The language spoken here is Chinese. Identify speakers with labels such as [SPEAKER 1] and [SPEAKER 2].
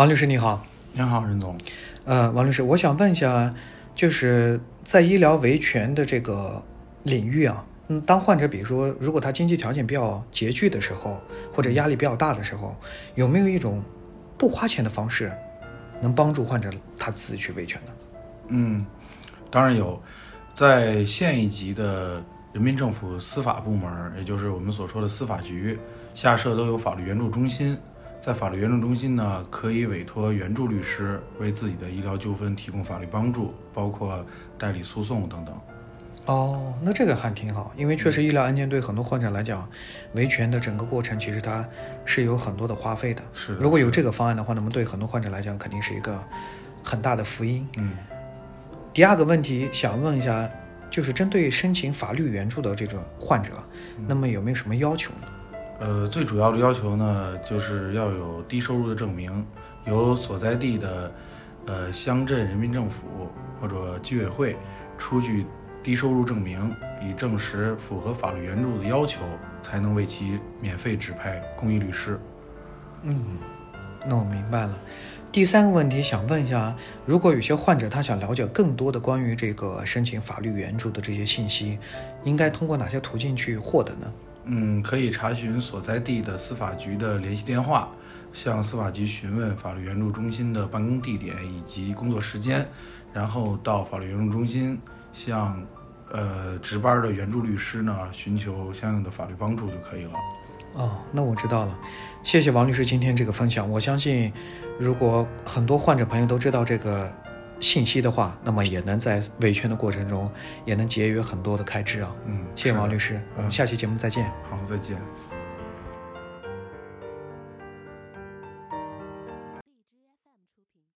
[SPEAKER 1] 王律师你好，
[SPEAKER 2] 您好，任总。
[SPEAKER 1] 呃，王律师，我想问一下，就是在医疗维权的这个领域啊，嗯，当患者比如说如果他经济条件比较拮据的时候，或者压力比较大的时候，有没有一种不花钱的方式，能帮助患者他自己去维权呢？
[SPEAKER 2] 嗯，当然有，在县一级的人民政府司法部门，也就是我们所说的司法局下设都有法律援助中心。在法律援助中心呢，可以委托援助律师为自己的医疗纠纷提供法律帮助，包括代理诉讼等等。
[SPEAKER 1] 哦，那这个还挺好，因为确实医疗案件对很多患者来讲，维权的整个过程其实它是有很多的花费的。
[SPEAKER 2] 是的
[SPEAKER 1] 如果有这个方案的话，那么对很多患者来讲肯定是一个很大的福音。
[SPEAKER 2] 嗯，
[SPEAKER 1] 第二个问题想问一下，就是针对申请法律援助的这种患者，那么有没有什么要求呢？
[SPEAKER 2] 呃，最主要的要求呢，就是要有低收入的证明，由所在地的呃乡镇人民政府或者居委会出具低收入证明，以证实符合法律援助的要求，才能为其免费指派公益律师。
[SPEAKER 1] 嗯，那我明白了。第三个问题想问一下，如果有些患者他想了解更多的关于这个申请法律援助的这些信息，应该通过哪些途径去获得呢？
[SPEAKER 2] 嗯，可以查询所在地的司法局的联系电话，向司法局询问法律援助中心的办公地点以及工作时间，然后到法律援助中心向呃值班的援助律师呢寻求相应的法律帮助就可以了。
[SPEAKER 1] 哦，那我知道了，谢谢王律师今天这个分享。我相信，如果很多患者朋友都知道这个信息的话，那么也能在维权的过程中也能节约很多的开支啊。
[SPEAKER 2] 嗯，
[SPEAKER 1] 谢谢王律师，我们下期节目再见。
[SPEAKER 2] 好，再见。